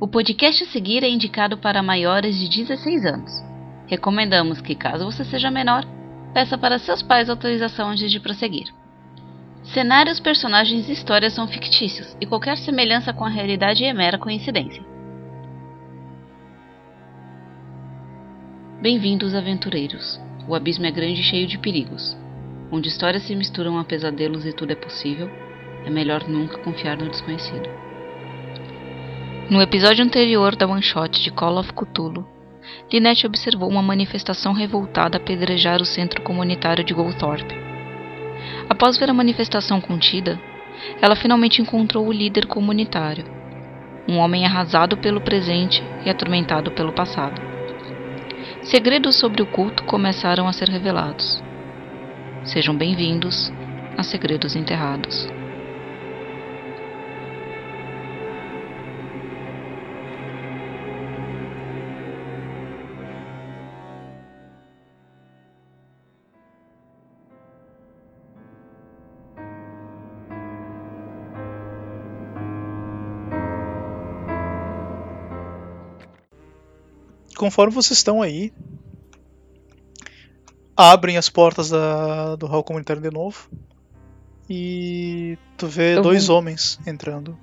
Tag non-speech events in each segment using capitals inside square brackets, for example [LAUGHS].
O podcast a seguir é indicado para maiores de 16 anos. Recomendamos que, caso você seja menor, peça para seus pais autorização antes de prosseguir. Cenários, personagens e histórias são fictícios e qualquer semelhança com a realidade é mera coincidência. Bem-vindos, aventureiros. O abismo é grande e cheio de perigos. Onde histórias se misturam a pesadelos e tudo é possível, é melhor nunca confiar no desconhecido. No episódio anterior da One Shot de Call of Cthulhu, Lynette observou uma manifestação revoltada apedrejar o centro comunitário de Goldthorpe. Após ver a manifestação contida, ela finalmente encontrou o líder comunitário, um homem arrasado pelo presente e atormentado pelo passado. Segredos sobre o culto começaram a ser revelados. Sejam bem-vindos a Segredos Enterrados. Conforme vocês estão aí, abrem as portas da, do hall comunitário de novo e tu vê Eu dois vou- homens entrando.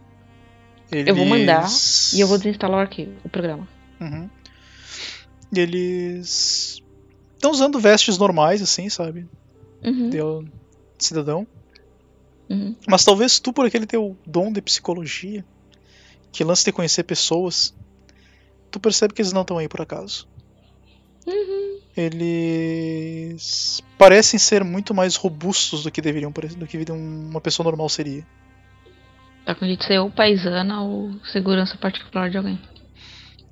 Eu vou mandar Eles- e eu vou desinstalar o arquivo, o programa. Uhum. Eles estão usando vestes normais, assim, sabe? Uhum, De cidadão. uhum. Mas talvez tu, por aquele teu dom de psicologia, que lance de conhecer pessoas, tu percebe que eles não estão aí por acaso. Uhum. Eles parecem ser muito mais robustos do que deveriam do que uma pessoa normal seria. Tá de ser ou paisana ou segurança particular de alguém.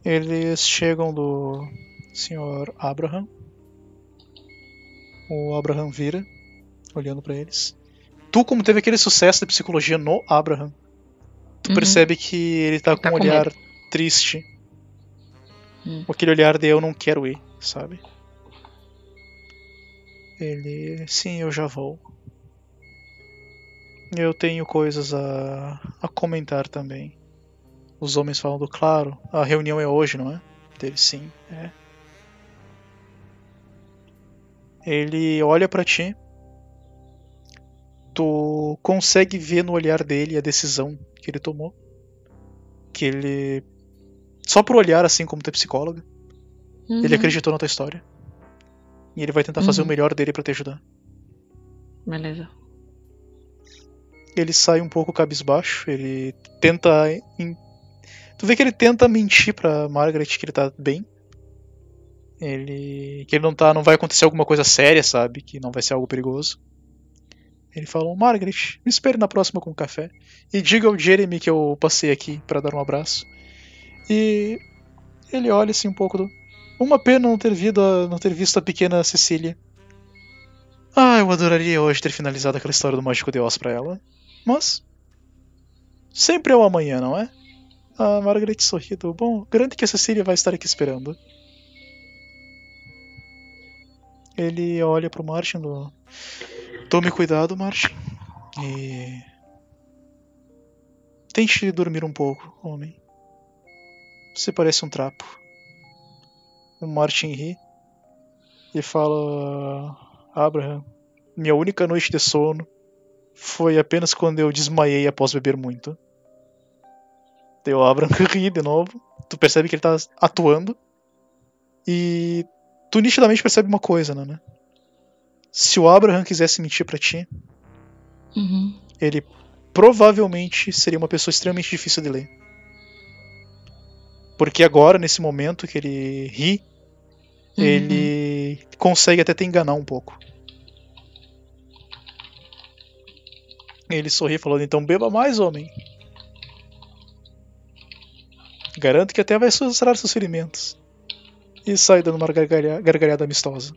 Eles chegam do Sr. Abraham. O Abraham vira, olhando pra eles. Tu, como teve aquele sucesso de psicologia no Abraham, tu Uhum. percebe que ele tá com Tá um com olhar triste. Hum. Aquele olhar de eu não quero ir, sabe? Ele. Sim, eu já vou. Eu tenho coisas a, a comentar também. Os homens falando, claro, a reunião é hoje, não é? Dele, sim, é. Ele olha pra ti. Tu consegue ver no olhar dele a decisão que ele tomou. Que ele. Só por olhar, assim como tu é psicóloga, ele Uhum. acreditou na tua história. E ele vai tentar fazer Uhum. o melhor dele pra te ajudar. Beleza. Ele sai um pouco cabisbaixo, ele tenta. em- Tu vê que ele tenta mentir pra Margaret que ele tá bem. Ele. que ele não tá. não vai acontecer alguma coisa séria, sabe? Que não vai ser algo perigoso. Ele fala, Margaret, me espere na próxima com um café. E diga ao Jeremy que eu passei aqui pra dar um abraço. E ele olha assim um pouco do. Uma pena não ter, a- não ter visto a pequena Cecília. Ah, eu adoraria hoje ter finalizado aquela história do Mágico de Oz pra ela. Mas. Sempre é o amanhã, não é? A Margaret sorriu. Bom, garanto que a Cecília vai estar aqui esperando. Ele olha pro Martin. Tome cuidado, Martin. E. Tente dormir um pouco, homem. Você parece um trapo. O Martin ri e fala: Abraham, minha única noite de sono foi apenas quando eu desmaiei após beber muito. O Abraham [LAUGHS] ri de novo. Tu percebe que ele tá atuando. E tu nitidamente percebe uma coisa, né? Se o Abraham quisesse mentir pra ti, Uhum. ele provavelmente seria uma pessoa extremamente difícil de ler. Porque agora, nesse momento que ele ri, Uhum. ele consegue até te enganar um pouco. Ele sorri falando, então beba mais, homem. Garanto que até vai sarar seus ferimentos. E sai dando uma gargalha- gargalhada amistosa.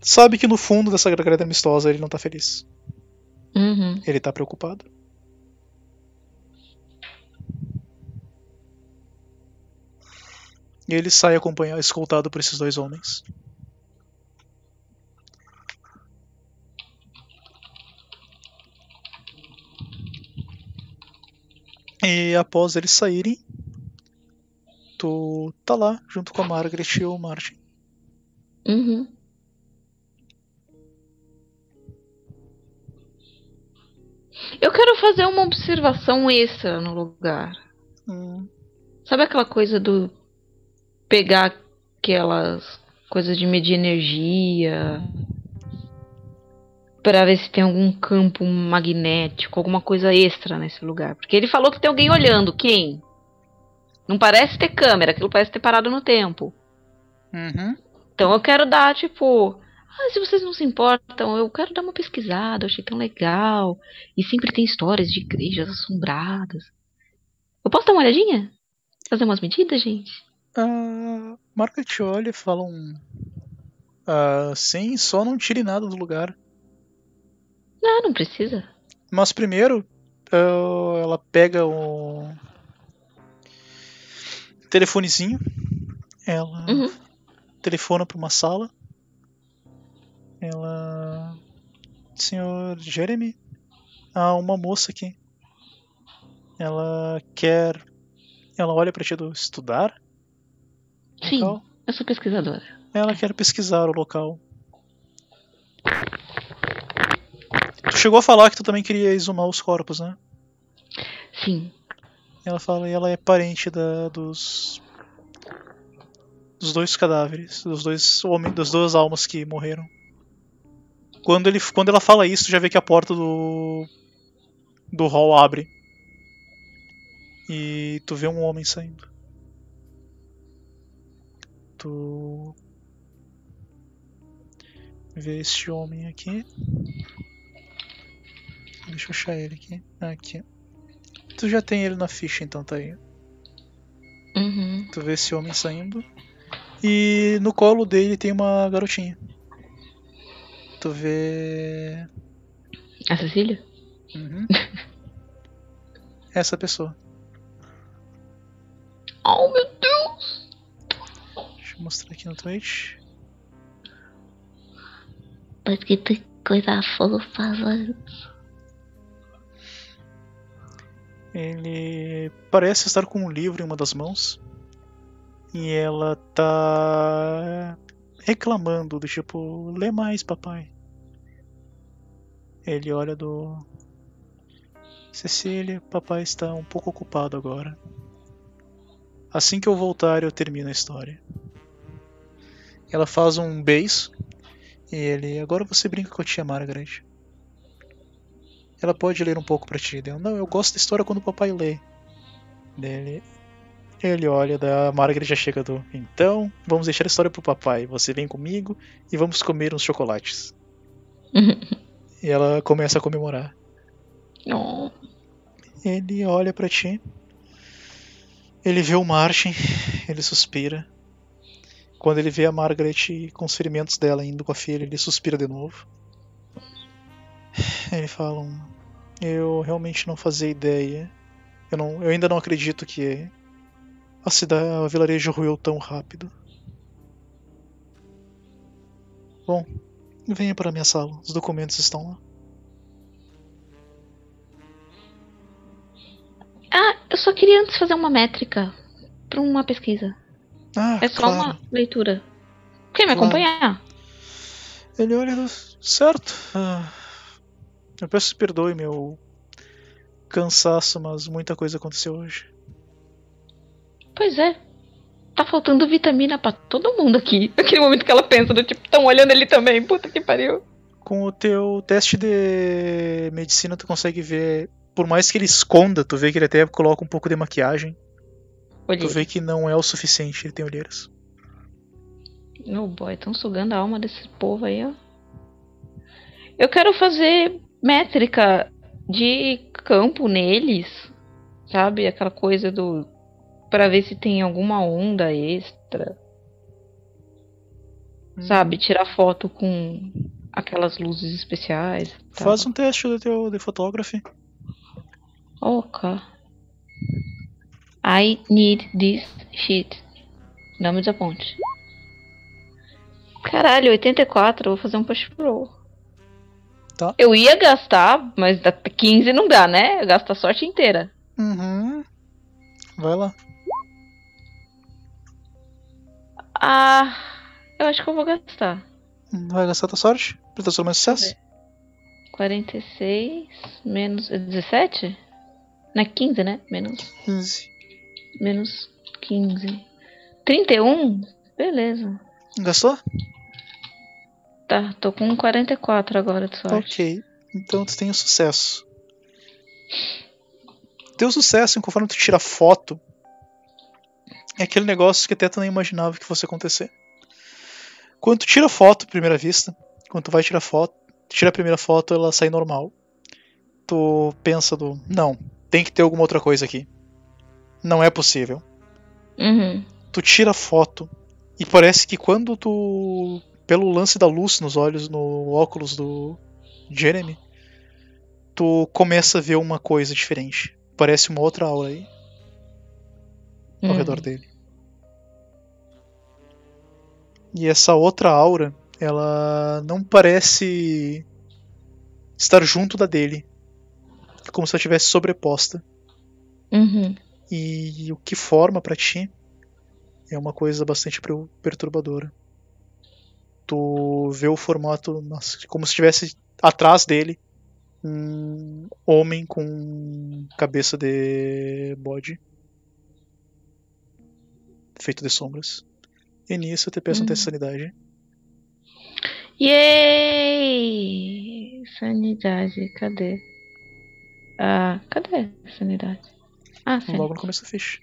Sabe que no fundo dessa gargalhada amistosa ele não tá feliz. Uhum. Ele tá preocupado. E ele sai acompanhado, escoltado por esses dois homens. E após eles saírem, tu tá lá junto com a Margaret e o Martin. Uhum. Eu quero fazer uma observação extra no lugar. Hum, Sabe aquela coisa do pegar aquelas coisas de medir energia Pra ver se tem algum campo magnético, alguma coisa extra nesse lugar? Porque ele falou que tem alguém olhando. Quem? Não parece ter câmera, aquilo parece ter parado no tempo. Uhum. Então eu quero dar, tipo. Ah, se vocês não se importam, eu quero dar uma pesquisada, eu achei tão legal. E sempre tem histórias de igrejas assombradas. Eu posso dar uma olhadinha? Fazer umas medidas, gente? A Margaret olha e fala um. Ah, sim, só não tire nada do lugar. Não, não precisa. Mas primeiro, ah, ela pega o telefonezinho, ela Uhum. telefona para uma sala. Ela. Senhor Jeremy? Há uma moça aqui. Ela quer. Ela olha para ti do estudar? Sim, local? eu sou pesquisadora. Ela quer pesquisar o local. Tu chegou a falar que tu também queria exumar os corpos, né? Sim. Ela fala e ela é parente da, dos. dos dois cadáveres, dos dois homens, das duas almas que morreram. Quando, ele, quando ela fala isso, tu já vê que a porta do. do hall abre. E tu vê um homem saindo. Tu. vê este homem aqui. Deixa eu achar ele aqui. Aqui. Tu já tem ele na ficha, então tá aí. Uhum. Tu vê esse homem saindo. E no colo dele tem uma garotinha. Tu vê. A Cecília? Uhum. [LAUGHS] Essa pessoa. Oh, meu Deus! Eu mostrar aqui no Twitch. Que tem coisa fofa. Ele parece estar com um livro em uma das mãos. E ela tá reclamando do tipo, lê mais, papai. Ele olha do Cecília, papai está um pouco ocupado agora. Assim que eu voltar, eu termino a história. Ela faz um beijo e ele, agora você brinca com a tia Margaret. Ela pode ler um pouco pra ti. Não, eu gosto da história quando o papai lê. Dele. Ele olha, da Margaret já chega do. Então, vamos deixar a história pro papai. Você vem comigo e vamos comer uns chocolates. [LAUGHS] E ela começa a comemorar. Oh. Ele olha pra ti. Ele vê o Martin. Ele suspira. Quando ele vê a Margaret com os ferimentos dela indo com a filha, ele suspira de novo. [SIGHS] Ele fala: um, Eu realmente não fazia ideia. Eu, não, eu ainda não acredito que a cidade, a vilarejo ruiu tão rápido. Bom, venha para a minha sala. Os documentos estão lá. Ah, eu só queria antes fazer uma métrica pra uma pesquisa. Ah, É só claro. uma leitura. Quer me Claro. acompanhar? Ele olha. Certo. Ah, eu peço perdoe meu cansaço, mas muita coisa aconteceu hoje. Pois é. Tá faltando vitamina pra todo mundo aqui. [LAUGHS] Aquele momento que ela pensa do tipo, tão olhando ele também. Puta que pariu. Com o teu teste de medicina, tu consegue ver. Por mais que ele esconda, tu vê que ele até coloca um pouco de maquiagem. Tu vê que não é o suficiente, ele tem olheiras. Oh boy, estão sugando a alma desse povo aí, ó. Eu quero fazer métrica de campo neles, sabe? Aquela coisa do. Pra ver se tem alguma onda extra, sabe? Tirar foto com aquelas luzes especiais. e tal. Faz um teste do teu de fotógrafo. Ok. I need this shit. Não me desaponte. Caralho, 84, eu vou fazer um push roll. Tá. Eu ia gastar, mas da 15 não dá, né? Eu gasto a sorte inteira. Uhum. Vai lá. Ah, eu acho que eu vou gastar. Vai gastar tua sorte? Pra ter só mais sucesso? 46 menos. é 17? Não é 15, né? Menos. 15. Menos 15. 31? Beleza. Gastou? Tá, tô com 44 agora de sorte. Ok. Então tu tem o sucesso. Teu sucesso, conforme tu tira foto, é aquele negócio que até tu nem imaginava que fosse acontecer. Quando tu tira foto primeira vista, quando tu vai tirar foto, tira a primeira foto, ela sai normal. Tu pensa do, não, tem que ter alguma outra coisa aqui. Não é possível. Uhum. Tu tira a foto e parece que quando tu pelo lance da luz nos olhos, no óculos do Jeremy, tu começa a ver uma coisa diferente. Parece uma outra aura aí ao Uhum. redor dele. E essa outra aura, ela não parece estar junto da dele. Como se ela estivesse sobreposta. Uhum. E o que forma pra ti é uma coisa bastante per- perturbadora. Tu vê o formato nossa, como se estivesse atrás dele um homem com cabeça de bode feito de sombras. E nisso eu te peço um Hum. de sanidade. Yay! Sanidade, cadê? Ah, cadê a sanidade? Ah. Logo no começo da ficha.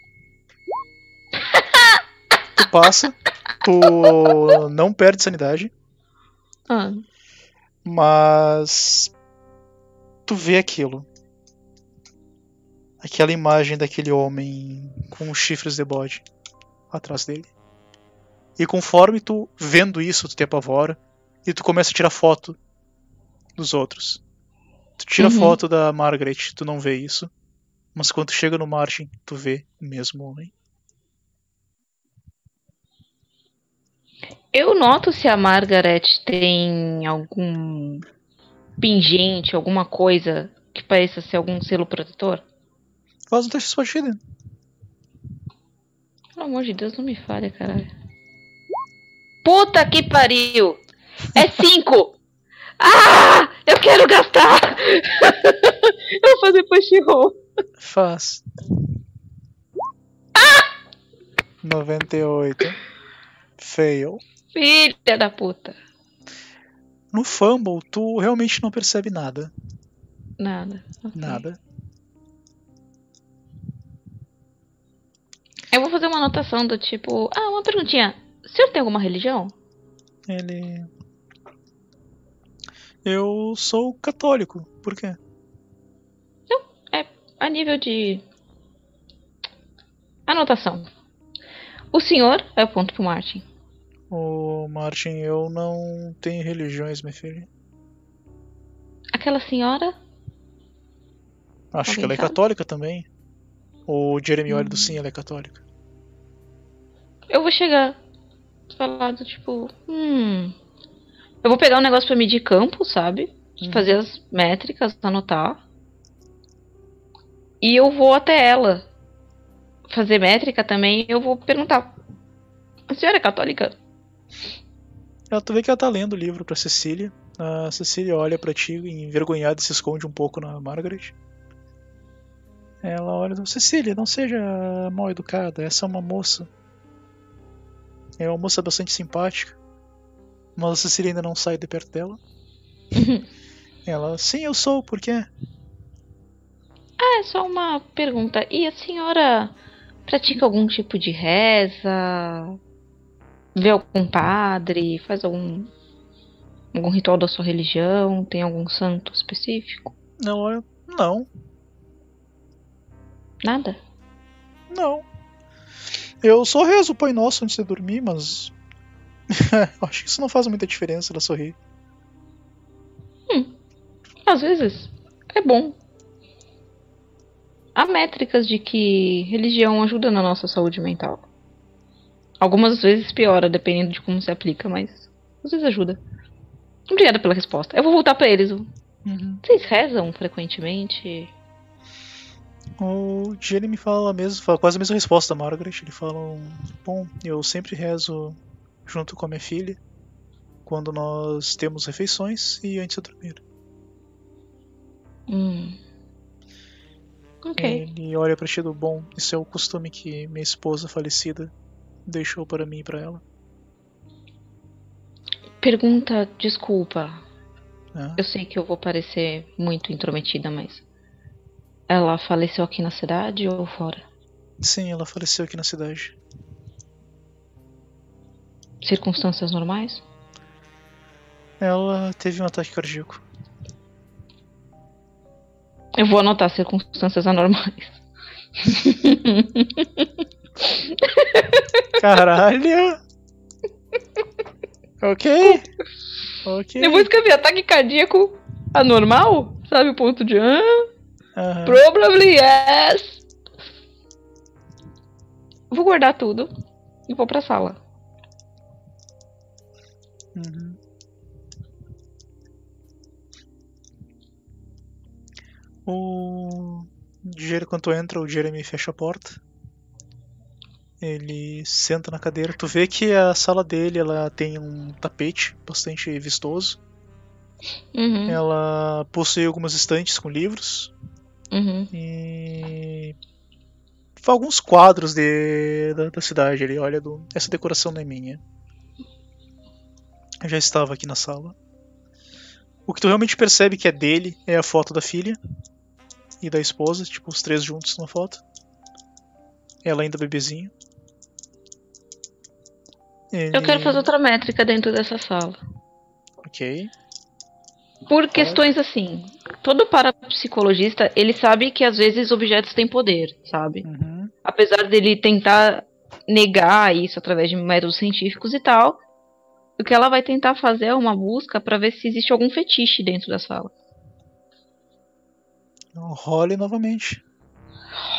tu passa, tu não perde sanidade, Ah, mas tu vê aquilo. Aquela imagem daquele homem com os chifres de bode atrás dele. E conforme tu vendo isso, tu te apavora e tu começa a tirar foto dos outros. Tu tira Uhum. foto da Margaret, tu não vê isso. Mas quando tu chega no Martin, tu vê o mesmo homem. eu noto se a Margaret tem algum pingente, alguma coisa que pareça ser algum selo protetor. Faz um teste de partida. Pelo amor de Deus, não me falha, caralho. Puta que pariu! É [LAUGHS] cinco! ah! Eu quero gastar! [LAUGHS] eu vou fazer push roll. Faz. 98. Fail. Filha da puta. No fumble, tu realmente não percebe nada. Nada. ok. Nada. Eu vou fazer uma anotação do tipo. Ah, uma perguntinha. O senhor tem alguma religião? Ele. Eu sou católico. Por quê? A nível de. Anotação. O senhor é o ponto pro Martin. Ô, Martin, eu não tenho religiões, minha filha. Aquela senhora. Acho que Alguém ela é sabe? católica também. O Jeremy olha do sim, ela é católica. Eu vou chegar. Falar do tipo. Hum. Eu vou pegar um negócio pra medir campo, sabe? Hum. Fazer as métricas, anotar. E eu vou até ela. Fazer métrica também. Eu vou perguntar. A senhora é católica? Ela, tu vê que ela tá lendo o livro pra Cecília. A Cecília olha pra ti, envergonhada, e se esconde um pouco na Margaret. Ela olha, Cecília, não seja mal educada, essa é uma moça. É uma moça bastante simpática. Mas a Cecília ainda não sai de perto dela. [LAUGHS] Ela, sim, eu sou, por quê? Ah, é só uma pergunta. E a senhora pratica algum tipo de reza? Vê algum padre? Faz algum algum ritual da sua religião? Tem algum santo específico? Não, olha, não, Nada? não. Eu só rezo o Pai Nosso antes de dormir, mas. [LAUGHS] Acho que isso não faz muita diferença ela sorrir. Às vezes é bom. Há métricas de que religião ajuda na nossa saúde mental. Algumas vezes piora, dependendo de como se aplica, mas às vezes ajuda. Obrigada pela resposta. Eu vou voltar pra eles. Vocês rezam frequentemente? O Jeremy fala, mesmo, fala quase a mesma resposta da Margaret. Ele fala: Bom, eu sempre rezo junto com a minha filha, quando nós temos refeições e antes de dormir. Hum. Ok. Ele olha pra ti do bom. Isso é o costume que minha esposa falecida deixou para mim e para ela. Pergunta, desculpa. Eu sei que eu vou parecer muito intrometida, mas. Ela faleceu aqui na cidade ou fora? Sim, ela faleceu aqui na cidade. Circunstâncias normais? Ela teve um ataque cardíaco. Eu vou anotar circunstâncias anormais. [LAUGHS] Caralho! ok. Ok. Eu vou escrever ataque cardíaco anormal? Sabe o ponto de. Ah, Aham. probably yes. Vou guardar tudo e vou pra sala. Uhum. O tu entra, o Jeremy fecha a porta. Ele senta na cadeira. Tu vê que a sala dele ela tem um tapete bastante vistoso. Uhum, Ela possui algumas estantes com livros uhum. e alguns quadros de, da, da cidade. Ele olha do, essa decoração não é minha. Eu já estava aqui na sala. O que tu realmente percebe que é dele é a foto da filha e da esposa, tipo os três juntos na foto. Ela ainda bebezinho. Ele... Eu quero fazer outra métrica dentro dessa sala. Ok. Por questões assim. Todo parapsicologista, ele sabe que às vezes objetos têm poder, sabe? Uhum. Apesar dele tentar negar isso através de métodos científicos e tal, o que ela vai tentar fazer é uma busca pra ver se existe algum fetiche dentro da sala. Role novamente.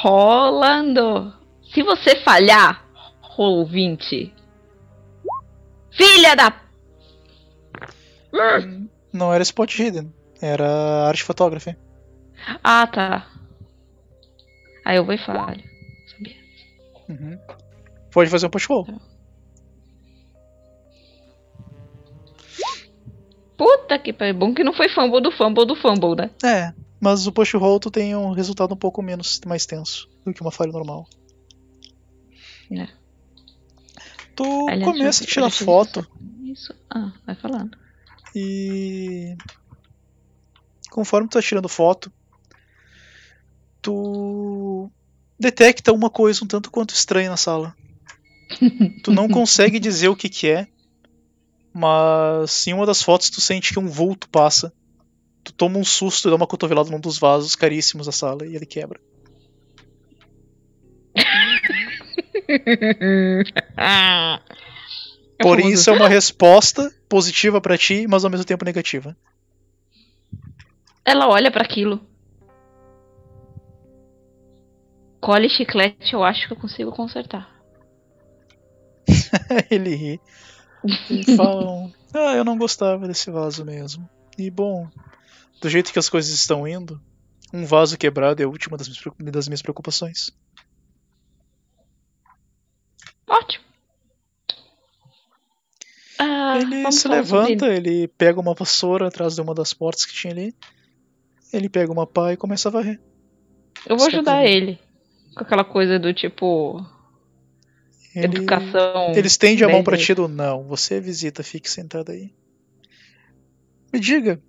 Rolando. Se você falhar, rolo 20. Filha da. Não era Spot Hidden, era arte fotógrafa. Ah, tá. Aí eu vou e falho. Sabia? Uhum. Pode fazer um push roll. Puta que pariu. Bom que não foi fumble do fumble do fumble, né? É, mas o push roll tu tem um resultado um pouco menos mais tenso do que uma falha normal. É. Tu Aliás, começa a tirar eu foto Isso. Ah, vai falando. e conforme tu tá tirando foto, tu detecta uma coisa um tanto quanto estranha na sala. [LAUGHS] Tu não consegue dizer o que que é, mas em uma das fotos tu sente que um vulto passa. Tu toma um susto e dá uma cotovelada num dos vasos caríssimos da sala e ele quebra. [LAUGHS] ah. É Porém, isso é uma resposta positiva pra ti, mas ao mesmo tempo negativa. Ela olha pra aquilo. Colhe chiclete, eu acho que eu consigo consertar. [LAUGHS] ele ri. [LAUGHS] E falam: Ah, eu não gostava desse vaso mesmo. E bom, do jeito que as coisas estão indo, um vaso quebrado é a última das minhas preocupações. Ótimo. Ah, ele se levanta, ele pega uma vassoura atrás de uma das portas que tinha ali. Ele pega uma pá e começa a varrer. Eu vou Você ajudar ele. Com aquela coisa do tipo. Ele, Educação. ele estende a mão pra dez ti do não, você visita, fique sentado aí. Me diga.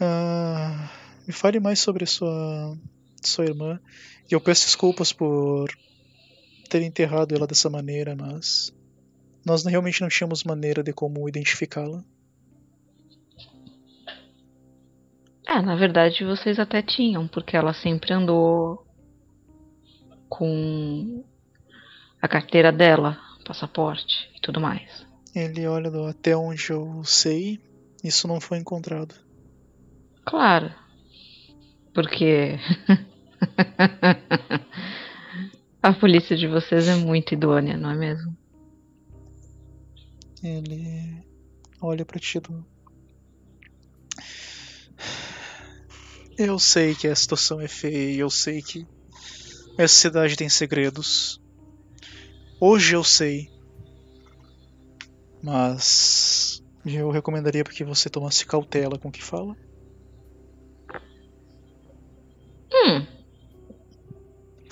Ah, me fale mais sobre sua, sua irmã. E eu peço desculpas por ter enterrado ela dessa maneira, mas nós realmente não tínhamos maneira de como identificá-la. Ah, na verdade vocês até tinham, porque ela sempre andou com a carteira dela, passaporte e tudo mais. Ele olha até onde eu sei, isso não foi encontrado. Claro. Porque [LAUGHS] a polícia de vocês é muito idônea, não é mesmo? Ele olha pra ti. Eu sei que a situação é feia, eu sei que essa cidade tem segredos. Hoje eu sei Mas eu recomendaria que você tomasse cautela com o que fala. Hum.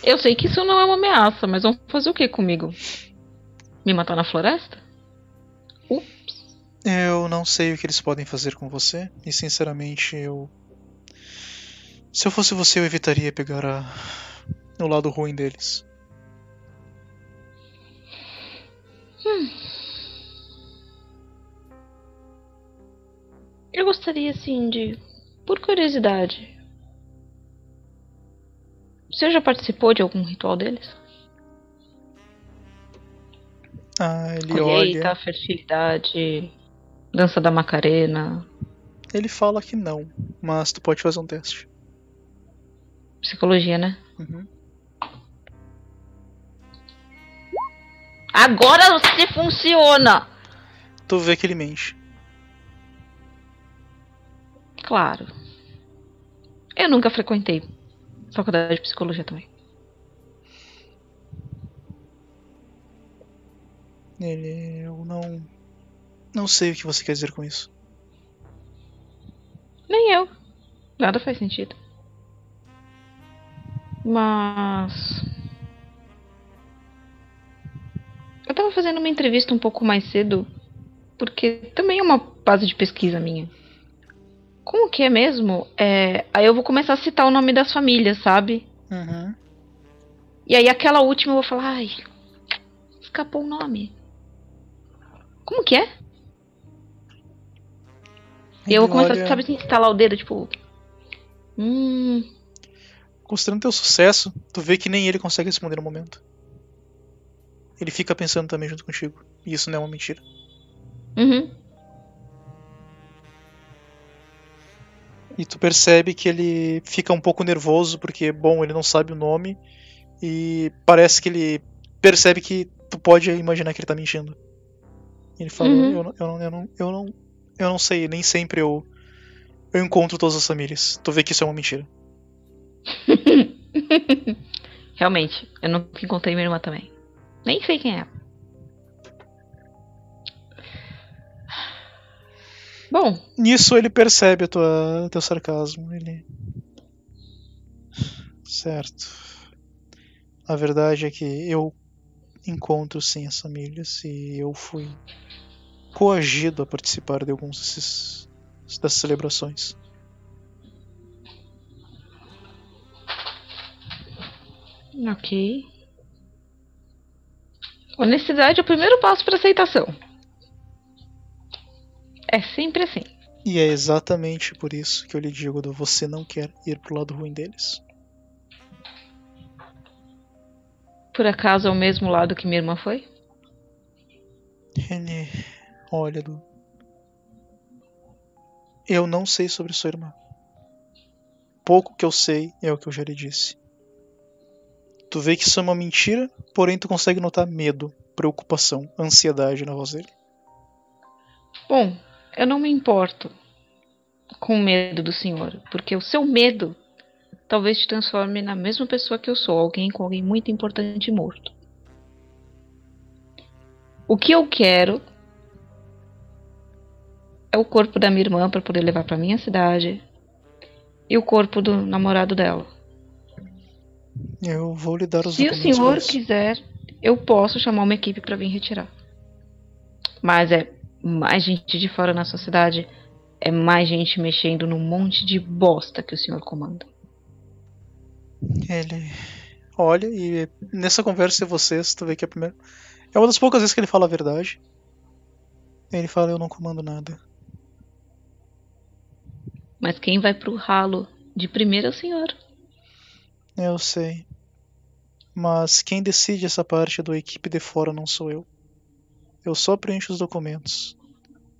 Eu sei que isso não é uma ameaça, mas vão fazer o que comigo? Me matar na floresta? Ups. Eu não sei o que eles podem fazer com você, e sinceramente eu. Se eu fosse você, eu evitaria pegar a... o lado ruim deles. Eu gostaria, assim, de. Por curiosidade. Você já participou de algum ritual deles? Ah, ele Colheita, olha. fertilidade, dança da Macarena, Ele fala que não, mas tu pode fazer um teste. psicologia, né? Uhum. Agora você funciona! Tu vê que ele mente. Claro. Eu nunca frequentei faculdade de psicologia também. Ele. Eu não. Não sei o que você quer dizer com isso. Nem eu. Nada faz sentido. Mas. Eu tava fazendo uma entrevista um pouco mais cedo, porque também é uma base de pesquisa minha. Como que é mesmo? É, aí eu vou começar a citar o nome das famílias, sabe? Uhum. E aí aquela última eu vou falar, ai, escapou o nome. Como que é? E eu vou começar, olha- sabe instalar o dedo, tipo. Hum. Considerando teu sucesso, tu vê que nem ele consegue responder no momento. Ele fica pensando também junto contigo. E isso não é uma mentira. Uhum. E tu percebe que ele fica um pouco nervoso porque, bom, ele não sabe o nome. E parece que ele percebe que tu pode imaginar que ele tá mentindo. Ele fala: Uhum. eu, não, eu, não, eu, não, eu, não, eu não sei, nem sempre eu, eu encontro todas as famílias. Tu vê que isso é uma mentira. [LAUGHS] Realmente, eu nunca encontrei minha irmã também. Nem sei quem é. Bom, Nisso ele percebe tua, teu sarcasmo. Ele. Certo. A verdade é que eu encontro sim as famílias e eu fui coagido a participar de alguns desses, dessas celebrações. ok. Honestidade é o primeiro passo para aceitação. É sempre assim. E é exatamente por isso que eu lhe digo: do você não quer ir pro lado ruim deles. Por acaso é o mesmo lado que minha irmã foi? Ele olha do. Eu não sei sobre sua irmã. Pouco que eu sei é o que eu já lhe disse. Tu vê que isso é uma mentira, porém tu consegue notar medo, preocupação, ansiedade na voz dele. Bom, eu não me importo com o medo do senhor, porque o seu medo talvez te transforme na mesma pessoa que eu sou, alguém com alguém muito importante morto. O que eu quero é o corpo da minha irmã para poder levar para minha cidade e o corpo do namorado dela. Eu vou lhe dar os Se o senhor quiser, eu posso chamar uma equipe para vir retirar. Mas é mais gente de fora na sua cidade, é mais gente mexendo num monte de bosta que o senhor comanda. Ele olha e nessa conversa de vocês, tu vê que é a primeira. É uma das poucas vezes que ele fala a verdade. Ele fala: Eu não comando nada. Mas quem vai pro ralo de primeiro é o senhor. Eu sei. Mas quem decide essa parte da equipe de fora não sou eu. Eu só preencho os documentos.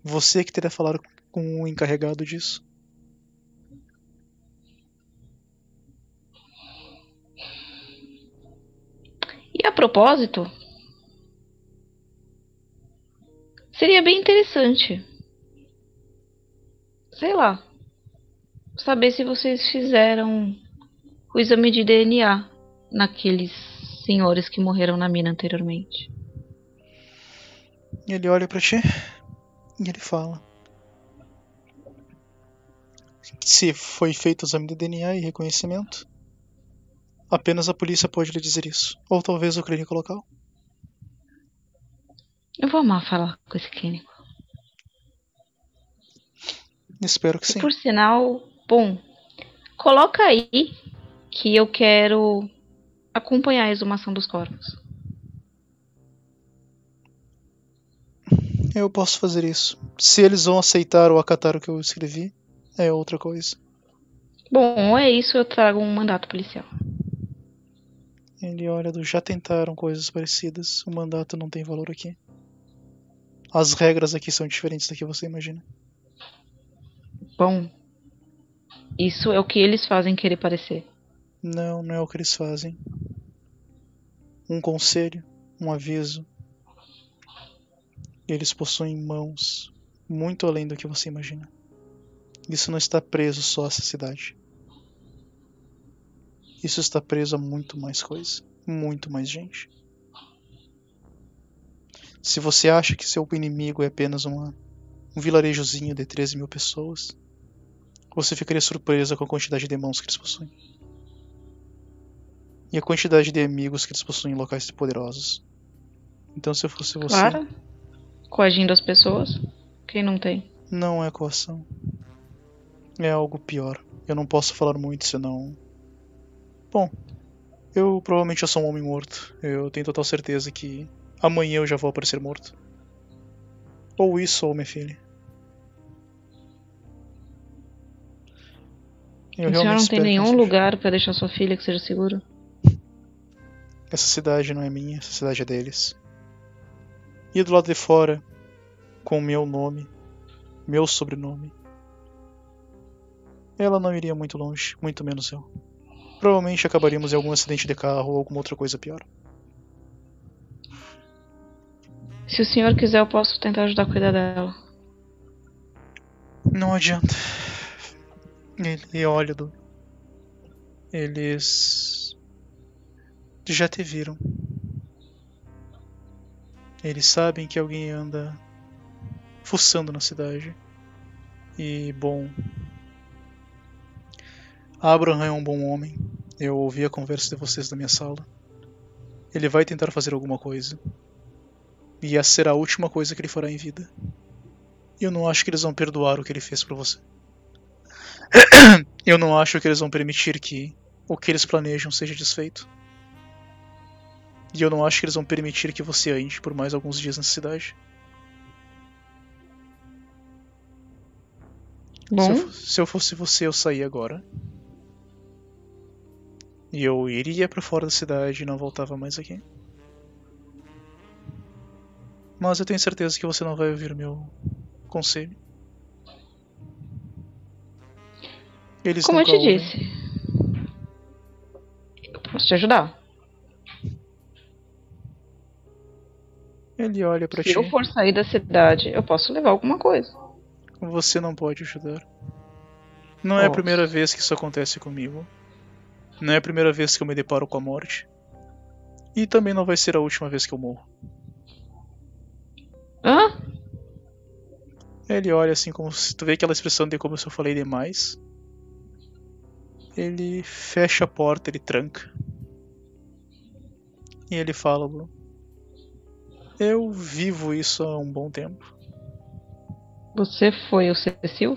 Você que teria falar com o encarregado disso. E a propósito, seria bem interessante. Sei lá. Saber se vocês fizeram o exame de DNA naqueles senhores que morreram na mina anteriormente. Ele olha pra ti e ele fala. Se foi feito o exame de DNA e reconhecimento, apenas a polícia pode lhe dizer isso. Ou talvez o clínico local. Eu vou amar falar com esse clínico. Espero que sim. Por sinal, bom, coloca aí que eu quero acompanhar a exumação dos corpos. Eu posso fazer isso. Se eles vão aceitar ou acatar o que eu escrevi, é outra coisa. Bom, é isso, eu trago um mandato policial. Ele olha do já tentaram coisas parecidas. O mandato não tem valor aqui. As regras aqui são diferentes do que você imagina. Bom, isso é o que eles fazem querer parecer. Não, não é o que eles fazem. Um conselho, um aviso. Eles possuem mãos muito além do que você imagina. Isso não está preso só a essa cidade. Isso está preso a muito mais coisa, muito mais gente. Se você acha que seu inimigo é apenas uma, um vilarejozinho de 13 mil pessoas, você ficaria surpresa com a quantidade de mãos que eles possuem. E a quantidade de amigos que eles possuem em locais poderosos. Então, se eu fosse você. Claro. Coagindo as pessoas. Quem não tem? Não é coação. É algo pior. Eu não posso falar muito, senão. Bom, eu provavelmente já sou um homem morto. Eu tenho total certeza que amanhã eu já vou aparecer morto. Ou isso, ou minha filha. Eu o senhor realmente não tem nenhum lugar pra deixar sua filha que seja seguro? Essa cidade não é minha, essa cidade é deles. E do lado de fora, com o meu nome, meu sobrenome, ela não iria muito longe, muito menos eu. Provavelmente acabaríamos em algum acidente de carro ou alguma outra coisa pior. Se o senhor quiser, eu posso tentar ajudar a cuidar dela. Não adianta. Ele olha do. Eles. Já te viram. Eles sabem que alguém anda fuçando na cidade. E, bom. Abraham é um bom homem. Eu ouvi a conversa de vocês na minha sala. Ele vai tentar fazer alguma coisa. E essa será a última coisa que ele fará em vida. Eu não acho que eles vão perdoar o que ele fez por você. [COUGHS] Eu não acho que eles vão permitir que o que eles planejam seja desfeito. E eu não acho que eles vão permitir que você ande por mais alguns dias nessa cidade. Se eu, Bom, se eu fosse você, eu saía agora. E eu iria pra fora da cidade e não voltava mais aqui. Mas eu tenho certeza que você não vai ouvir o meu conselho. Eles como eu te ouvem. disse, eu posso te ajudar. Ele olha pra Se ti. eu for sair da cidade, eu posso levar alguma coisa. Você não pode ajudar. Não é a primeira vez que isso acontece comigo. Não é a primeira vez que eu me deparo com a morte. E também não vai ser a última vez que eu morro. Hã? Ele olha assim como se tu vê aquela expressão de como se eu falei demais. Ele fecha a porta, ele tranca. E ele fala, Lu, eu vivo isso há um bom tempo. Você foi o Cecil?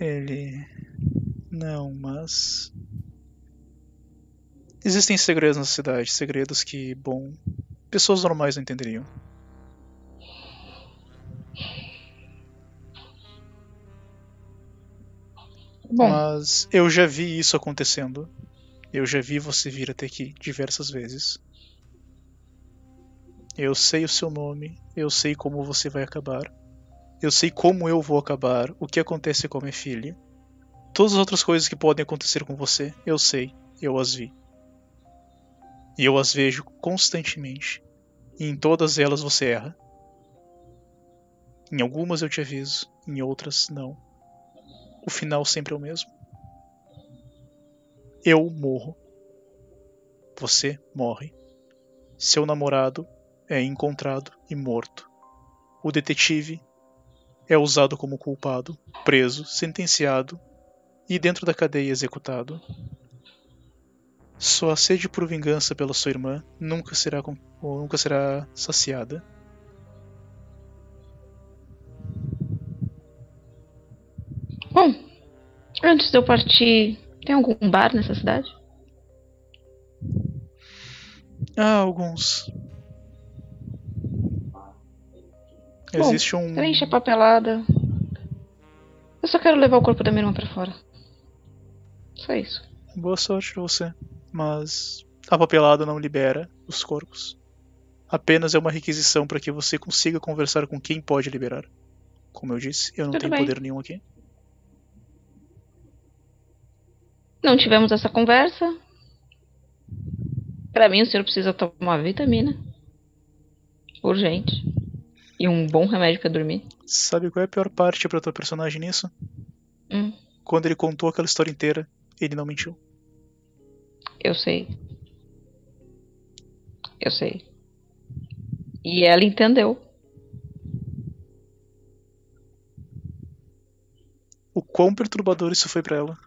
Ele. Não, mas. Existem segredos na cidade, segredos que, bom, pessoas normais não entenderiam. Bom, Mas eu já vi isso acontecendo. Eu já vi você vir até aqui diversas vezes. Eu sei o seu nome, eu sei como você vai acabar. Eu sei como eu vou acabar, o que acontece com a minha filha. Todas as outras coisas que podem acontecer com você, eu sei, eu as vi. E eu as vejo constantemente. E em todas elas você erra. Em algumas eu te aviso, em outras não o final sempre é o mesmo. Eu morro. Você morre. Seu namorado é encontrado e morto. O detetive é usado como culpado, preso, sentenciado e dentro da cadeia executado. Sua sede por vingança pela sua irmã nunca será, nunca será saciada. Bom, antes de eu partir, tem algum bar nessa cidade? Há alguns. Existe um. Preenche a papelada. Eu só quero levar o corpo da minha irmã pra fora. Só isso. Boa sorte pra você. Mas a papelada não libera os corpos. Apenas é uma requisição para que você consiga conversar com quem pode liberar. Como eu disse, eu não Tudo tenho bem. poder nenhum aqui. Não tivemos essa conversa. Pra mim, o senhor precisa tomar vitamina. Urgente. E um bom remédio pra dormir. Sabe qual é a pior parte pra tua personagem nisso? Hum, Quando ele contou aquela história inteira, ele não mentiu. eu sei. Eu sei. E ela entendeu. O quão perturbador isso foi pra ela.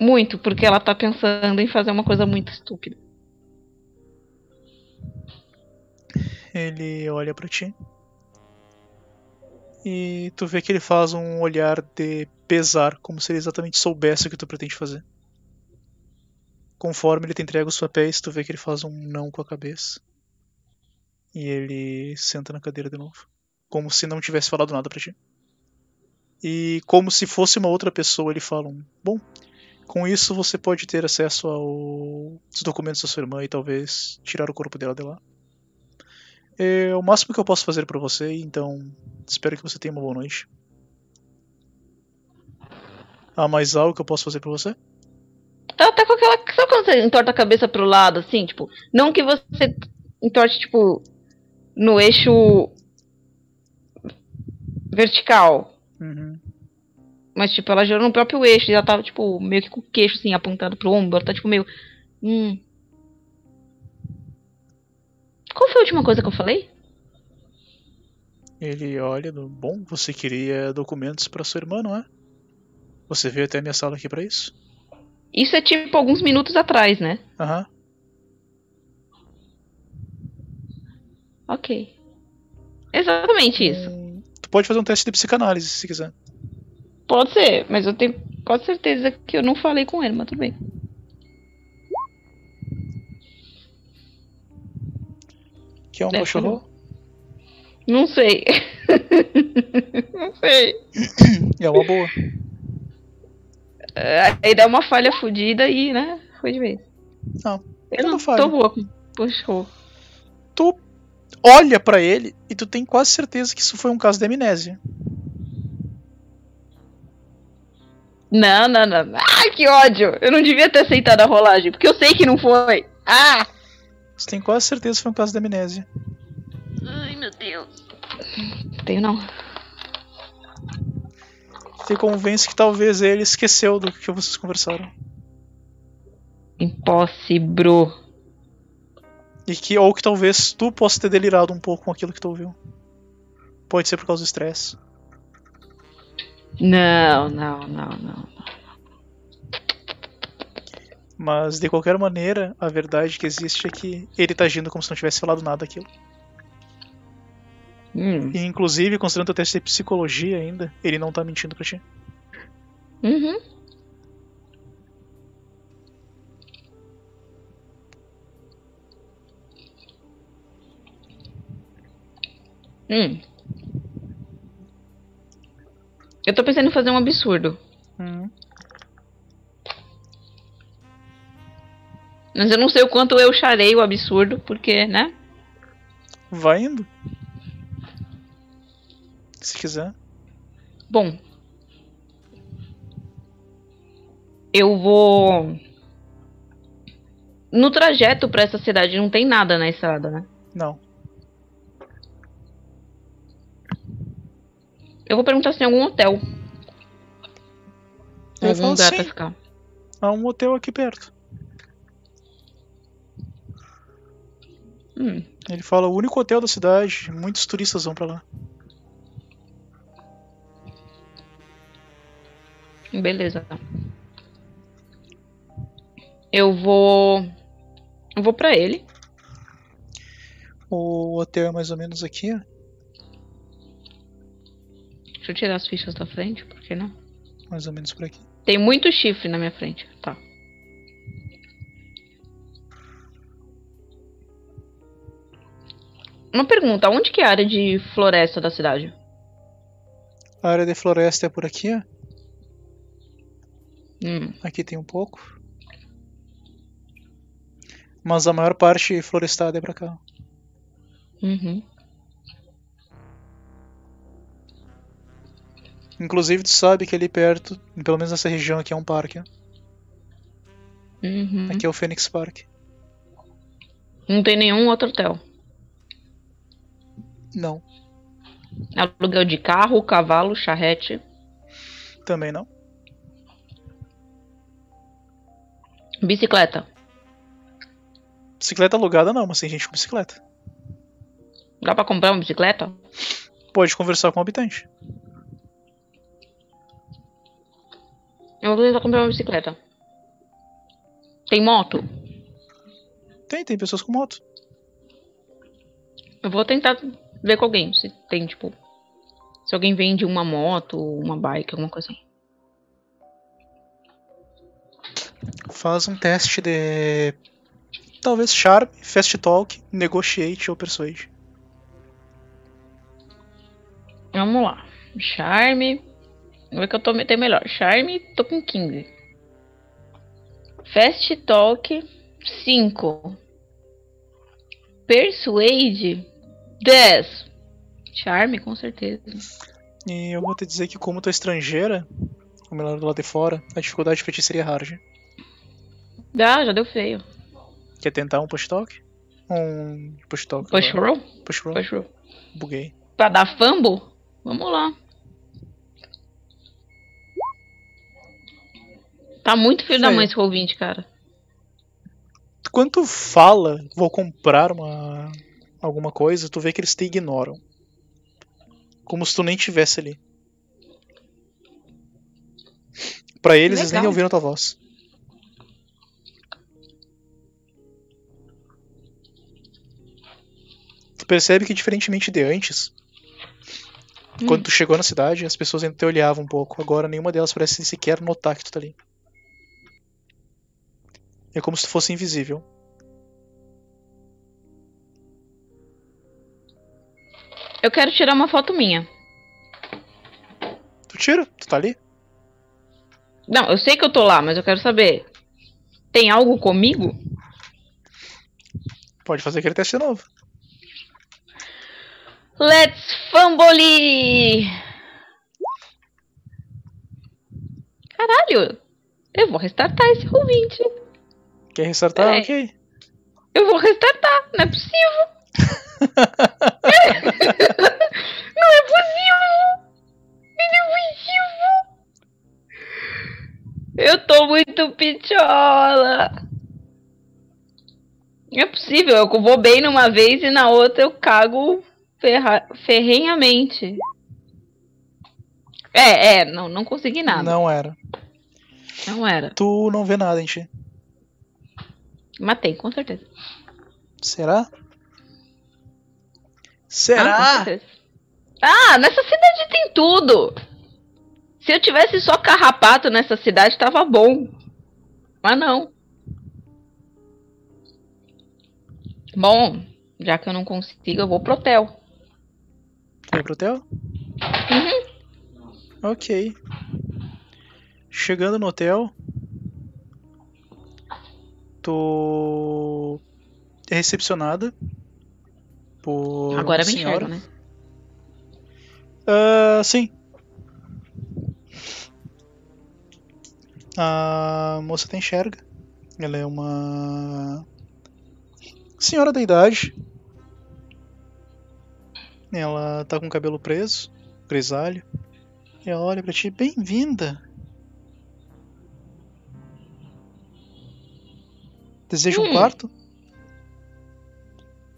Muito, porque ela tá pensando em fazer uma coisa muito estúpida. Ele olha pra ti. E tu vê que ele faz um olhar de pesar, como se ele exatamente soubesse o que tu pretende fazer. Conforme ele te entrega os papéis, tu vê que ele faz um não com a cabeça. E ele senta na cadeira de novo. Como se não tivesse falado nada pra ti. E como se fosse uma outra pessoa, ele fala um. Bom, com isso você pode ter acesso aos documentos da sua irmã e talvez tirar o corpo dela de lá. É o máximo que eu posso fazer pra você, então espero que você tenha uma boa noite. Há mais algo que eu posso fazer pra você? Ela tá com aquela. Sabe quando você entorta a cabeça pro lado, assim? Tipo, não que você entorte, tipo, no eixo vertical. Uhum. Mas, tipo, ela girou no próprio eixo e ela tava, tipo, meio que com o queixo, assim, apontado pro ombro. Ela tá, tipo, meio. Hum. Qual foi a última coisa que eu falei? Ele olha, no- bom, você queria documentos pra sua irmã, não é? Você veio até a minha sala aqui pra isso? Isso é, tipo, alguns minutos atrás, né? Aham. Ok. Exatamente isso. Hum, Tu pode fazer um teste de psicanálise se quiser. Pode ser, mas eu tenho quase certeza que eu não falei com ele, mas tudo bem. Que é um Deve cachorro? Não sei. [LAUGHS] não sei. É uma boa. É, Aí dá uma falha fodida e, né? Foi de vez. Não, Eu não não falha. tô boa com puxou. Tu olha pra ele e tu tem quase certeza que isso foi um caso de amnésia. Não, não, não. Ai, que ódio! Eu não devia ter aceitado a rolagem, porque eu sei que não foi. Ah! Você tem quase certeza que foi um caso de amnésia. Ai, meu Deus. Tenho não. Te convence que talvez ele esqueceu do que vocês conversaram. Impossível. E que, ou que talvez tu possa ter delirado um pouco com aquilo que tu ouviu. Pode ser por causa do estresse. Não, não, não, não. Mas de qualquer maneira, a verdade que existe é que ele tá agindo como se não tivesse falado nada daquilo. Hum. E inclusive, considerando o teste de psicologia ainda, ele não tá mentindo pra ti. Uhum. Hum. Eu tô pensando em fazer um absurdo. Hum. Mas eu não sei o quanto eu charei o absurdo, porque, né? Vai indo. Se quiser. Bom. Eu vou. No trajeto pra essa cidade não tem nada na estrada, né? Não. Eu vou perguntar se tem algum hotel. Eu Algum lugar sim. pra ficar. Há um hotel aqui perto. Hum, Ele fala o único hotel da cidade, muitos turistas vão pra lá. beleza. Eu vou. Eu vou pra ele. O hotel é mais ou menos aqui, ó. Deixa eu tirar as fichas da frente, por que não? mais ou menos por aqui. Tem muito chifre na minha frente. Tá. Uma pergunta, onde que é a área de floresta da cidade? A área de floresta é por aqui, ó. Hum, Aqui tem um pouco. Mas a maior parte florestada é pra cá. uhum. Inclusive, tu sabe que ali perto, pelo menos nessa região aqui, é um parque. ó. Uhum. Aqui é o Phoenix Park. Não tem nenhum outro hotel. Não, Aluguel de carro, cavalo, charrete. também não. Bicicleta. Bicicleta alugada não, mas tem gente com bicicleta. Dá pra comprar uma bicicleta? Pode conversar com o habitante. Eu vou tentar comprar uma bicicleta. Tem moto? Tem, tem pessoas com moto. Eu vou tentar ver com alguém se tem, tipo. Se alguém vende uma moto, uma bike, alguma coisa assim. Faz um teste de. Talvez Charm, Fast Talk, Negotiate ou Persuade. Vamos lá. Charme. Vamos ver que eu tô tenho melhor. Charme, tô com 15. Fast Talk, 5. Persuade, 10. Charme, com certeza. E eu vou te dizer que, como tu é estrangeira, ou melhor, do lado de fora, a dificuldade pra ti seria hard. Dá, já deu feio. Quer tentar um push talk? Um push talk. Push agora. roll? Push roll. Push roll. Buguei. Pra dar fumble? Vamos lá. Tá muito filho da mãe esse 20, cara. Quando tu fala, vou comprar uma alguma coisa, tu vê que eles te ignoram. Como se tu nem tivesse ali. Pra eles, eles nem Legal. ouviram tua voz. Tu percebe que diferentemente de antes, Hum. quando tu chegou na cidade, as pessoas ainda te olhavam um pouco. Agora nenhuma delas parece sequer notar que tu tá ali. É como se fosse invisível. Eu quero tirar uma foto minha. Tu tira, tu tá ali. Não, eu sei que eu tô lá, mas eu quero saber. Tem algo comigo? Pode fazer aquele teste de novo. Let's fumble! Caralho! Eu vou restartar esse roll 20. Quer restartar? Peraí. Ok. Eu vou restartar, não é possível. [LAUGHS] não é possível. Não é possível. Eu tô muito pichola. Não é possível, eu vou bem numa vez e na outra eu cago ferra- ferrenhamente. É, é, não, não consegui nada. Não era. Não era. Tu não vê nada em ti. Matei, com certeza. Será? Ah, Será? certeza. Ah, nessa cidade tem tudo. Se eu tivesse só carrapato nessa cidade, tava bom. Mas não. Bom, já que eu não consigo, eu vou pro hotel. Foi pro hotel? Ok. Chegando no hotel, é recepcionada por Agora uma me senhora. enxerga, né? Ah, sim. A moça te enxerga. Ela é uma senhora da idade. Ela tá com o cabelo preso, grisalho. E ela olha pra ti, bem-vinda. Deseja um Hum. quarto?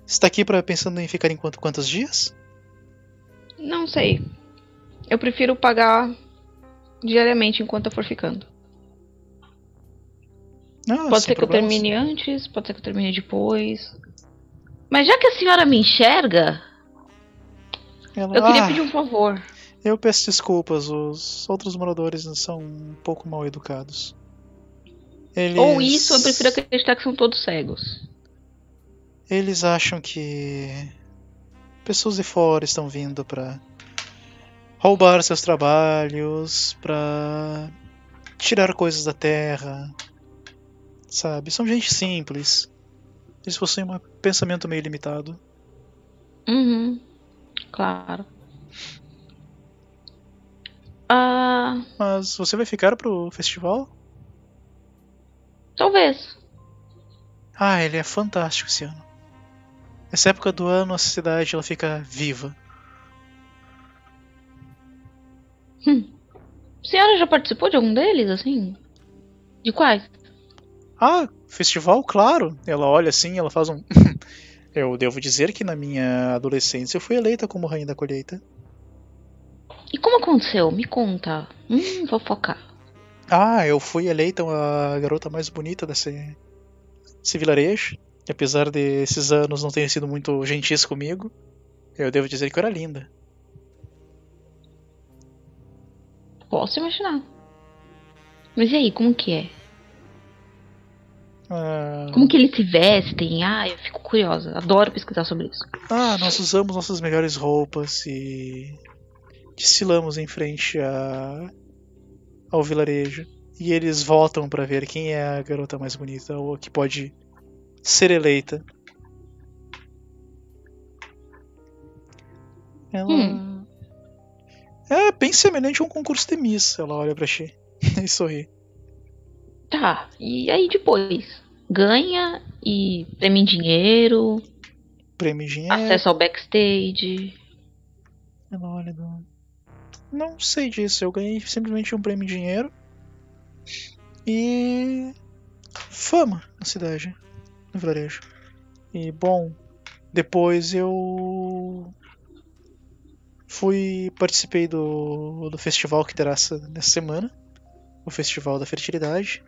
Você tá aqui pra, pensando em ficar em quanto, quantos dias? Não sei. Eu prefiro pagar diariamente enquanto eu for ficando. Não, Pode ser que eu problemas. termine antes, pode ser que eu termine depois. Mas já que a senhora me enxerga, Ela, eu queria "Ah, pedir um favor. Eu peço desculpas, os outros moradores são um pouco mal educados. Eles... Ou isso, eu prefiro acreditar que são todos cegos. Eles acham que pessoas de fora estão vindo pra roubar seus trabalhos, pra tirar coisas da terra, sabe? São gente simples. Eles possuem um pensamento meio limitado. Uhum. Claro. Ah, Mas você vai ficar pro festival? Talvez. Ah, ele é fantástico esse ano. Essa época do ano a cidade ela fica viva. A senhora já participou de algum deles, assim? De quais? Ah, festival, claro. Ela olha assim, ela faz um. [LAUGHS] eu devo dizer que na minha adolescência eu fui eleita como rainha da colheita. E como aconteceu? Me conta. Hum, vou focar. Ah, eu fui eleita a garota mais bonita desse, desse vilarejo. E apesar desses anos não terem sido muito gentis comigo, eu devo dizer que eu era linda. Posso imaginar. Mas e aí, como que é? Ah, Como que eles se vestem? Ah, eu fico curiosa. Adoro pesquisar sobre isso. ah, nós usamos nossas melhores roupas e desfilamos em frente a, ao vilarejo. E eles votam pra ver quem é a garota mais bonita ou que pode ser eleita. Ela. Hum. É bem semelhante a um concurso de Miss. Ela olha pra ti [LAUGHS] e sorri. Tá, e aí depois? Ganha e prêmio em dinheiro, Prêmio em dinheiro. acesso ao backstage. Ela olha do. Não sei disso, eu ganhei simplesmente um prêmio em dinheiro. E. fama na cidade, no vilarejo. E bom, depois eu. fui. participei do, do festival que terá essa, nessa semana o Festival da Fertilidade.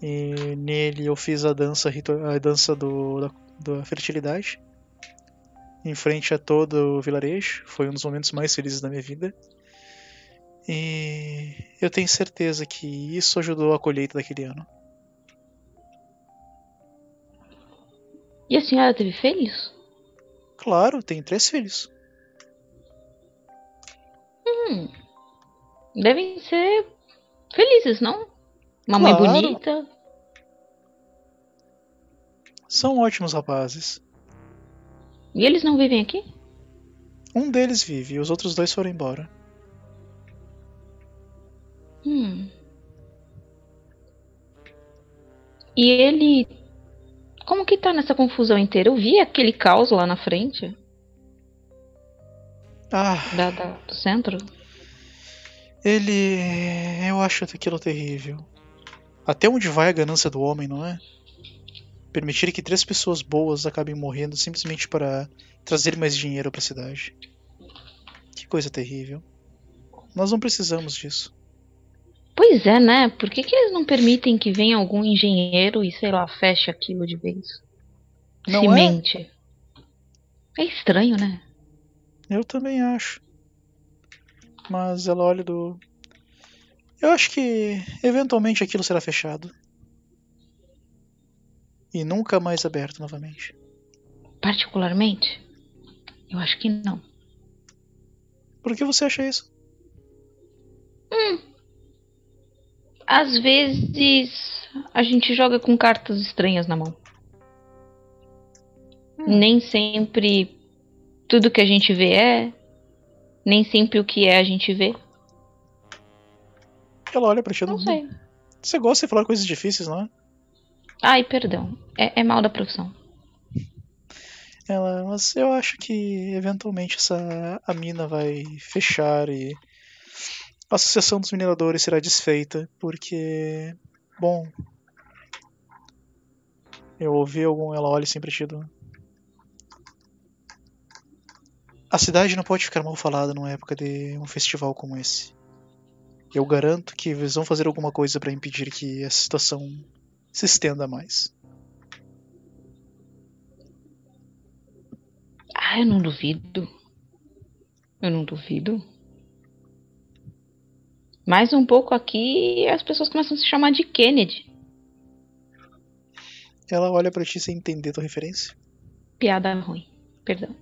E nele eu fiz a dança, a dança do, da, da fertilidade em frente a todo o vilarejo. Foi um dos momentos mais felizes da minha vida. E eu tenho certeza que isso ajudou a colheita daquele ano. E a senhora teve filhos? Claro, tenho três filhos. Hum. Devem ser felizes, não? Uma mãe Claro. bonita. São ótimos rapazes. E eles não vivem aqui? Um deles vive e os outros dois foram embora. Hum. E ele. Como que tá nessa confusão inteira? Eu vi aquele caos lá na frente Ah, da, da- do centro. ele. Eu acho aquilo terrível. Até onde vai a ganância do homem, não é? Permitir que três pessoas boas acabem morrendo simplesmente para trazer mais dinheiro para a cidade. Que coisa terrível. Nós não precisamos disso. Pois é, né? Por que, que eles não permitem que venha algum engenheiro e, sei lá, feche aquilo de vez? Não é? Cimente. É estranho, né? Eu também acho. Mas ela olha do. Eu acho que eventualmente aquilo será fechado. E nunca mais aberto novamente. Particularmente? Eu acho que não. Por que você acha isso? Às vezes a gente joga com cartas estranhas na mão. Nem sempre tudo que a gente vê é. Nem sempre o que é a gente vê. Ela olha pra ti. Não sei. Você gosta de falar coisas difíceis, não é? Ai, perdão. É, é mal da profissão. Ela, mas eu acho que eventualmente essa a mina vai fechar e a associação dos mineradores será desfeita, porque bom, eu ouvi algum, ela olha assim pra ti, do- A cidade não pode ficar mal falada numa época de um festival como esse. Eu garanto que eles vão fazer alguma coisa para impedir que essa situação se estenda mais. Ah, eu não duvido. Eu não duvido. Mais um pouco aqui as pessoas começam a se chamar de Kennedy. Ela olha para ti sem entender tua referência. Piada ruim. Perdão.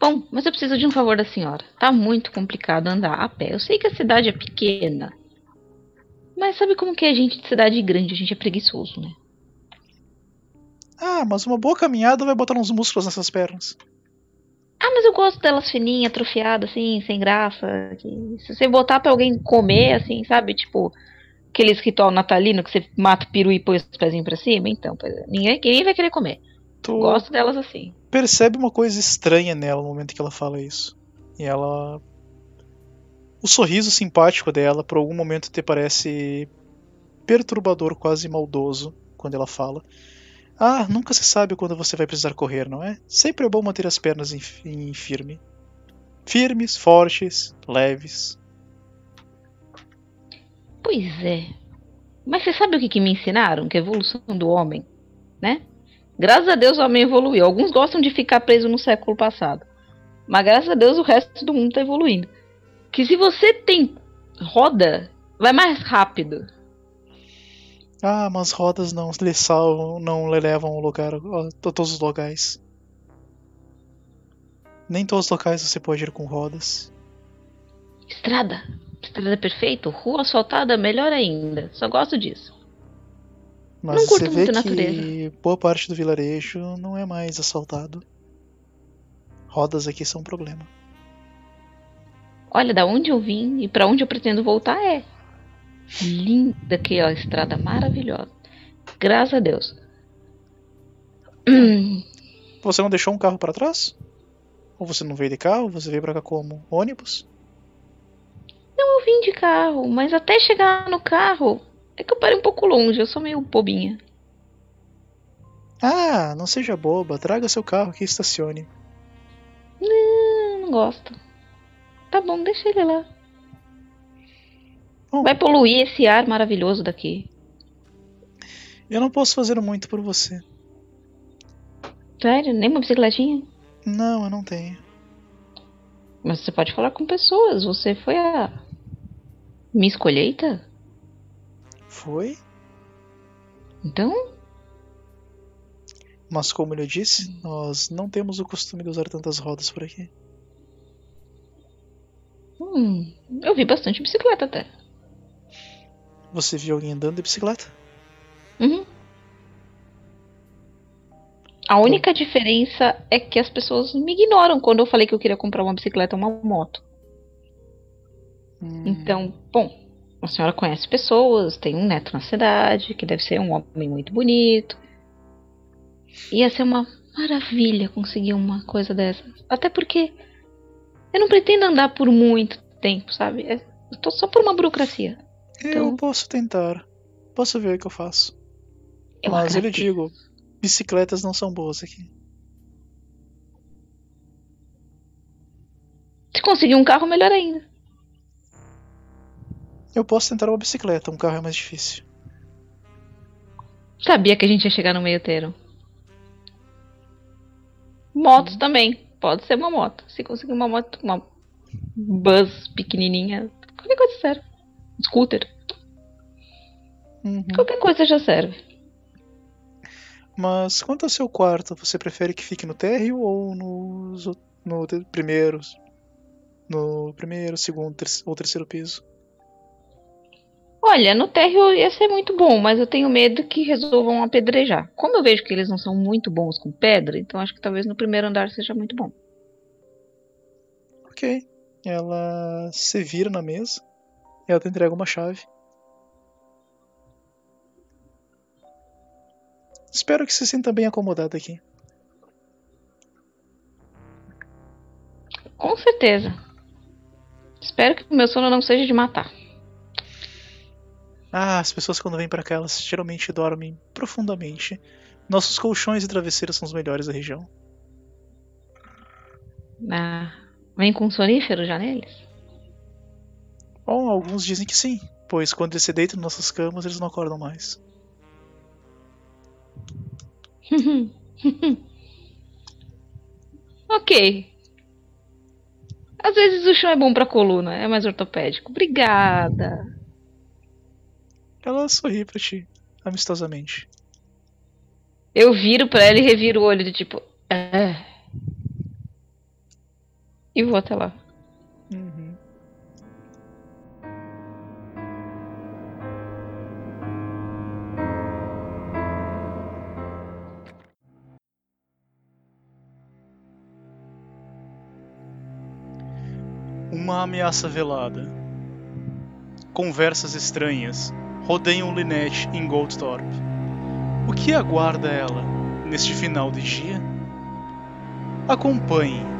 Bom, mas eu preciso de um favor da senhora. Tá muito complicado andar a pé. Eu sei que a cidade é pequena. Mas sabe como que é gente de cidade grande? A gente é preguiçoso, né? Ah, mas uma boa caminhada vai botar uns músculos nessas pernas. Ah, mas eu gosto delas fininhas, atrofiadas, assim, sem graça. que se você botar pra alguém comer, assim, sabe? Tipo, aqueles ritual natalino que você mata o peru e põe os pezinhos pra cima. Então, é, ninguém, ninguém vai querer comer. Tu Gosto delas assim. percebe uma coisa estranha nela no momento que ela fala isso. E ela. O sorriso simpático dela, por algum momento, te parece perturbador, quase maldoso, quando ela fala. Ah, nunca se sabe quando você vai precisar correr, não é? Sempre é bom manter as pernas em, em firme. Firmes, fortes, leves. Pois é. Mas você sabe o que, que me ensinaram? Que a evolução do homem, né? Graças a Deus o homem evoluiu. Alguns gostam de ficar preso no século passado. Mas graças a Deus o resto do mundo tá evoluindo. Que se você tem roda, vai mais rápido. Ah, mas rodas não lhe salvam, não lhe levam ao lugar, a todos os locais. Nem todos os locais você pode ir com rodas. Estrada. Estrada perfeito. Rua asfaltada, melhor ainda. Só gosto disso. Mas Não curto você vê muito a que natureza. boa parte do vilarejo não é mais asfaltado. Rodas aqui são um problema. Olha, da onde eu vim e pra onde eu pretendo voltar é linda aquela estrada maravilhosa. Graças a Deus. Hum, Você não deixou um carro para trás? Ou você não veio de carro? Você veio pra cá como ônibus? eu vim de carro, mas até chegar no carro é que eu parei um pouco longe. Eu sou meio bobinha. Ah, não seja boba, traga seu carro aqui e estacione. Não, não gosto. Tá bom, deixa ele lá. Bom. Vai poluir esse ar maravilhoso daqui. Eu não posso fazer muito por você. Sério, nem uma bicicletinha? Não, eu não tenho. Mas você pode falar com pessoas. Você foi a Miss Colheita? Foi? Então, Mas como eu disse, nós não temos o costume de usar tantas rodas por aqui. Vi bastante bicicleta até. Você viu alguém andando de bicicleta? Uhum. A única diferença é que as pessoas me ignoram quando eu falei que eu queria comprar uma bicicleta ou uma moto. Hum, Então, bom, a senhora conhece pessoas, tem um neto na cidade, que deve ser um homem muito bonito. Ia ser uma maravilha conseguir uma coisa dessa. Até porque eu não pretendo andar por muito tempo, sabe? É- Eu tô só por uma burocracia. eu então- posso tentar. Posso ver o que eu faço. Eu Mas eu lhe digo, bicicletas não são boas aqui. Se conseguir um carro, melhor ainda. Eu posso tentar uma bicicleta, um carro é mais difícil. Sabia que a gente ia chegar no meio termo. Motos também. Pode ser uma moto. Se conseguir uma moto, uma bus pequenininha, qualquer coisa serve. Scooter, Uhum. qualquer coisa já serve. Mas quanto ao seu quarto, você prefere que fique no térreo ou nos no primeiro, no primeiro, segundo ter- ou terceiro piso? Olha, no térreo ia ser muito bom, mas eu tenho medo que resolvam apedrejar. Como eu vejo que eles não são muito bons com pedra, então acho que talvez no primeiro andar seja muito bom. Ok. Ela se vira na mesa e ela te entrega uma chave. Espero que se sinta bem acomodada aqui. Com certeza. Espero que o meu sono não seja de matar. Ah, as pessoas quando vêm pra cá, elas geralmente dormem profundamente. Nossos colchões e travesseiros são os melhores da região. Ah, vem com sonífero já neles? Bom, alguns dizem que sim, pois quando eles se deitam em nossas camas, eles não acordam mais. [LAUGHS] ok. Às vezes o chão é bom pra coluna, é mais ortopédico. Obrigada. Ela sorri pra ti, amistosamente. Eu viro pra ela e reviro o olho de tipo. É. E vou até lá. Uhum. Uma ameaça velada. Conversas estranhas rodeiam Lynette em Goldthorpe. O que aguarda ela neste final de dia? Acompanhe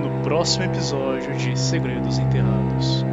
no próximo episódio de Segredos Enterrados.